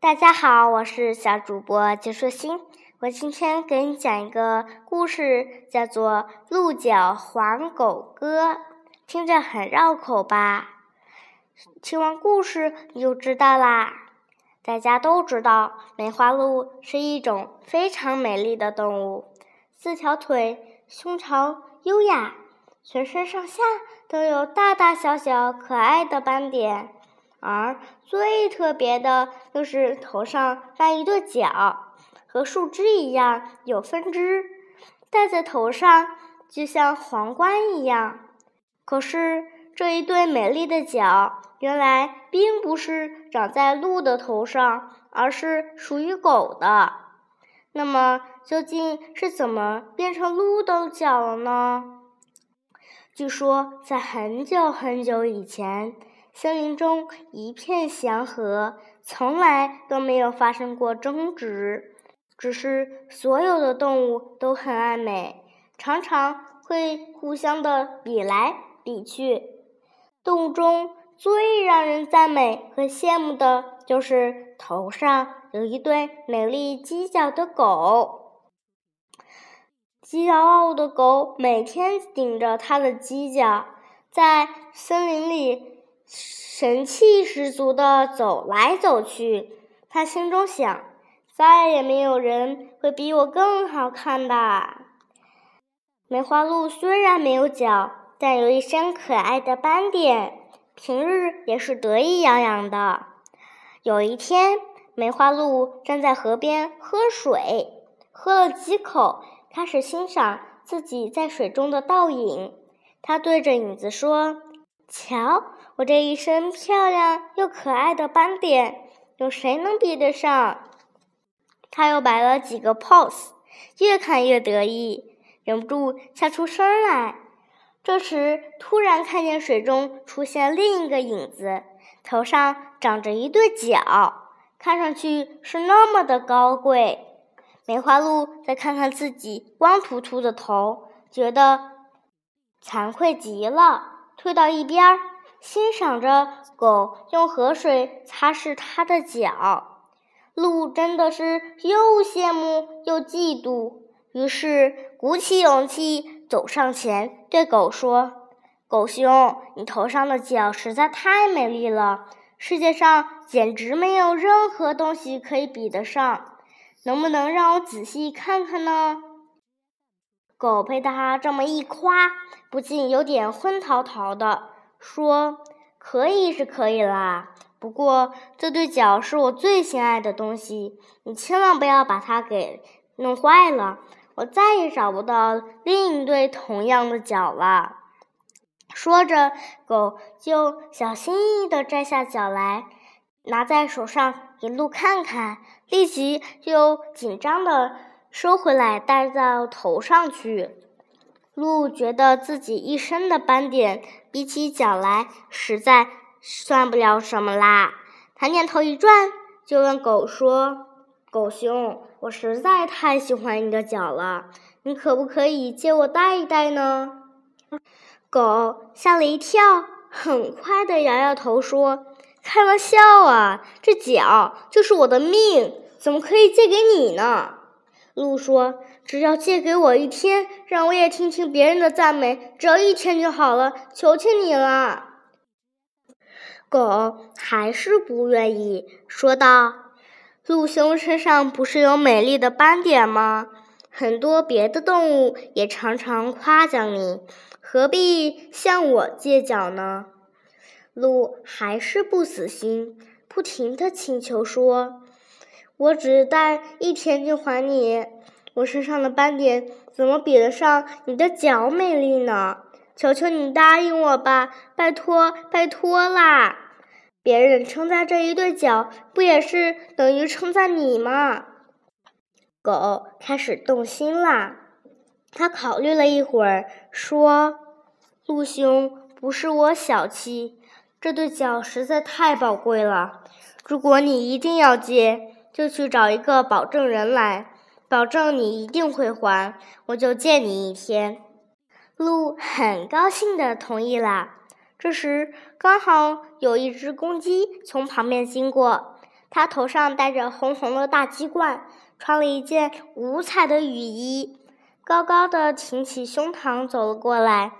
大家好，我是小主播杰硕欣。我今天给你讲一个故事，叫做《鹿角黄狗歌》，听着很绕口吧？听完故事你就知道啦。大家都知道，梅花鹿是一种非常美丽的动物，四条腿，胸长优雅，全身上下都有大大小小可爱的斑点。而最特别的就是头上长一对角，和树枝一样有分支，戴在头上就像皇冠一样。可是这一对美丽的角，原来并不是长在鹿的头上，而是属于狗的。那么究竟是怎么变成鹿的角了呢？据说在很久很久以前。森林中一片祥和，从来都没有发生过争执，只是所有的动物都很爱美，常常会互相的比来比去。动物中最让人赞美和羡慕的就是头上有一对美丽犄角的狗。骄傲的狗每天顶着它的犄角，在森林里。神气十足的走来走去，他心中想：再也没有人会比我更好看吧。梅花鹿虽然没有脚，但有一身可爱的斑点，平日也是得意洋洋的。有一天，梅花鹿站在河边喝水，喝了几口，开始欣赏自己在水中的倒影。他对着影子说：“瞧。”我这一身漂亮又可爱的斑点，有谁能比得上？他又摆了几个 pose，越看越得意，忍不住笑出声来。这时，突然看见水中出现另一个影子，头上长着一对角，看上去是那么的高贵。梅花鹿再看看自己光秃秃的头，觉得惭愧极了，退到一边儿。欣赏着狗用河水擦拭它的脚，鹿真的是又羡慕又嫉妒，于是鼓起勇气走上前，对狗说：“狗兄，你头上的角实在太美丽了，世界上简直没有任何东西可以比得上，能不能让我仔细看看呢？”狗被他这么一夸，不禁有点昏陶陶的。说可以是可以啦，不过这对脚是我最心爱的东西，你千万不要把它给弄坏了，我再也找不到另一对同样的脚了。说着，狗就小心翼翼地摘下脚来，拿在手上给鹿看看，立即又紧张地收回来，戴到头上去。鹿觉得自己一身的斑点比起脚来，实在算不了什么啦。他念头一转，就问狗说：“狗兄，我实在太喜欢你的脚了，你可不可以借我戴一戴呢？”狗吓了一跳，很快的摇摇头说：“开玩笑啊，这脚就是我的命，怎么可以借给你呢？”鹿说：“只要借给我一天，让我也听听别人的赞美，只要一天就好了，求求你了。”狗还是不愿意，说道：“鹿兄身上不是有美丽的斑点吗？很多别的动物也常常夸奖你，何必向我借脚呢？”鹿还是不死心，不停的请求说。我只待一天就还你，我身上的斑点怎么比得上你的脚美丽呢？求求你答应我吧，拜托拜托啦！别人称赞这一对脚，不也是等于称赞你吗？狗开始动心啦，他考虑了一会儿，说：“鹿兄，不是我小气，这对脚实在太宝贵了，如果你一定要借。”就去找一个保证人来，保证你一定会还，我就借你一天。鹿很高兴的同意了。这时刚好有一只公鸡从旁边经过，它头上戴着红红的大鸡冠，穿了一件五彩的雨衣，高高的挺起胸膛走了过来。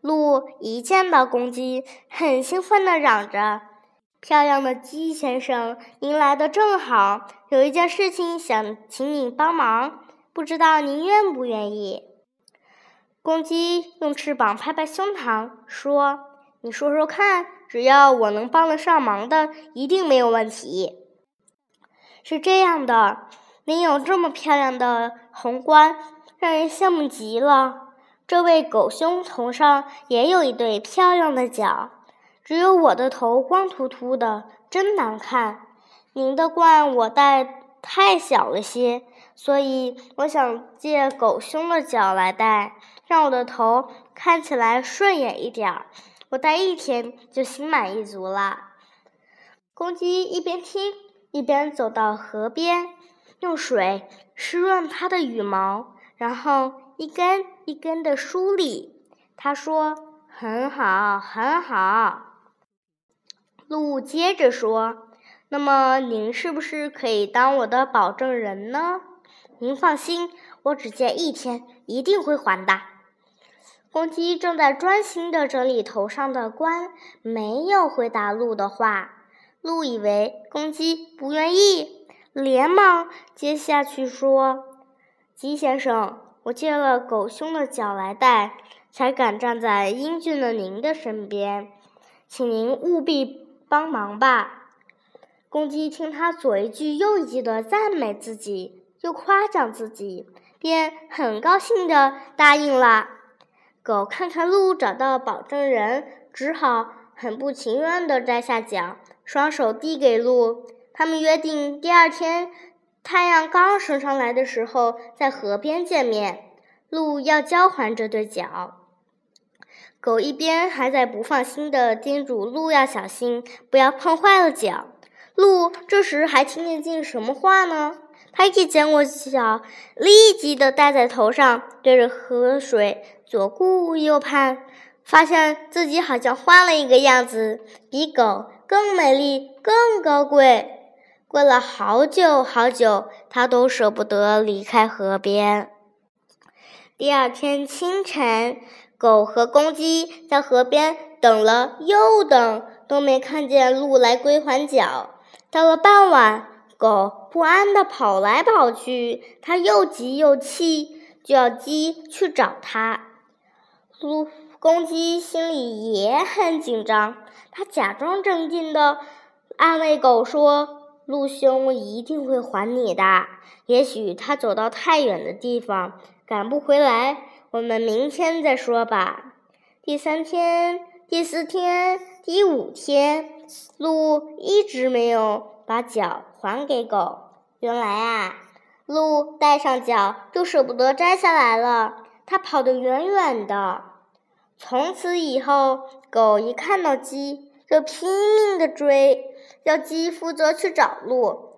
鹿一见到公鸡，很兴奋地嚷着：“漂亮的鸡先生，您来的正好，有一件事情想请你帮忙，不知道您愿不愿意？”公鸡用翅膀拍拍胸膛，说：“你说说看，只要我能帮得上忙的，一定没有问题。”是这样的，您有这么漂亮的红冠，让人羡慕极了。这位狗兄头上也有一对漂亮的角，只有我的头光秃秃的，真难看。您的冠我戴太小了些，所以我想借狗熊的角来戴，让我的头看起来顺眼一点儿。我戴一天就心满意足了。公鸡一边听一边走到河边，用水湿润它的羽毛，然后一根。一根的梳理，他说：“很好，很好。”鹿接着说：“那么您是不是可以当我的保证人呢？”您放心，我只借一天，一定会还的。公鸡正在专心的整理头上的冠，没有回答鹿的话。鹿以为公鸡不愿意，连忙接下去说：“鸡先生。”我借了狗兄的脚来戴，才敢站在英俊的您的身边，请您务必帮忙吧。公鸡听他左一句右一句的赞美自己，又夸奖自己，便很高兴的答应了。狗看看鹿找到保证人，只好很不情愿的摘下脚，双手递给鹿。他们约定第二天。太阳刚升上来的时候，在河边见面。鹿要交还这对脚。狗一边还在不放心的叮嘱鹿要小心，不要碰坏了脚。鹿这时还听得进什么话呢？它一见过脚，立即的戴在头上，对着河水左顾右盼，发现自己好像换了一个样子，比狗更美丽、更高贵。过了好久好久，它都舍不得离开河边。第二天清晨，狗和公鸡在河边等了又等，都没看见鹿来归还脚。到了傍晚，狗不安地跑来跑去，它又急又气，就要鸡去找它。鹿公鸡心里也很紧张，它假装镇定地安慰狗说。鹿兄一定会还你的。也许他走到太远的地方，赶不回来。我们明天再说吧。第三天、第四天、第五天，鹿一直没有把脚还给狗。原来啊，鹿戴上脚就舍不得摘下来了。它跑得远远的。从此以后，狗一看到鸡，就拼命地追。要鸡负责去找鹿，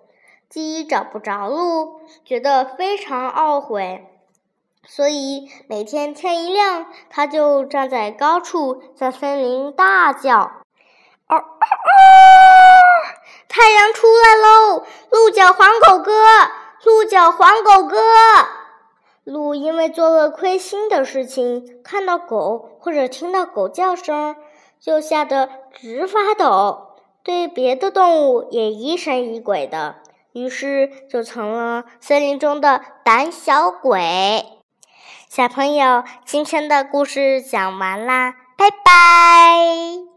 鸡找不着鹿，觉得非常懊悔，所以每天天一亮，它就站在高处，在森林大叫：“哦哦哦！太阳出来喽！鹿角黄狗哥，鹿角黄狗哥！”鹿因为做了亏心的事情，看到狗或者听到狗叫声，就吓得直发抖。对别的动物也疑神疑鬼的，于是就成了森林中的胆小鬼。小朋友，今天的故事讲完啦，拜拜。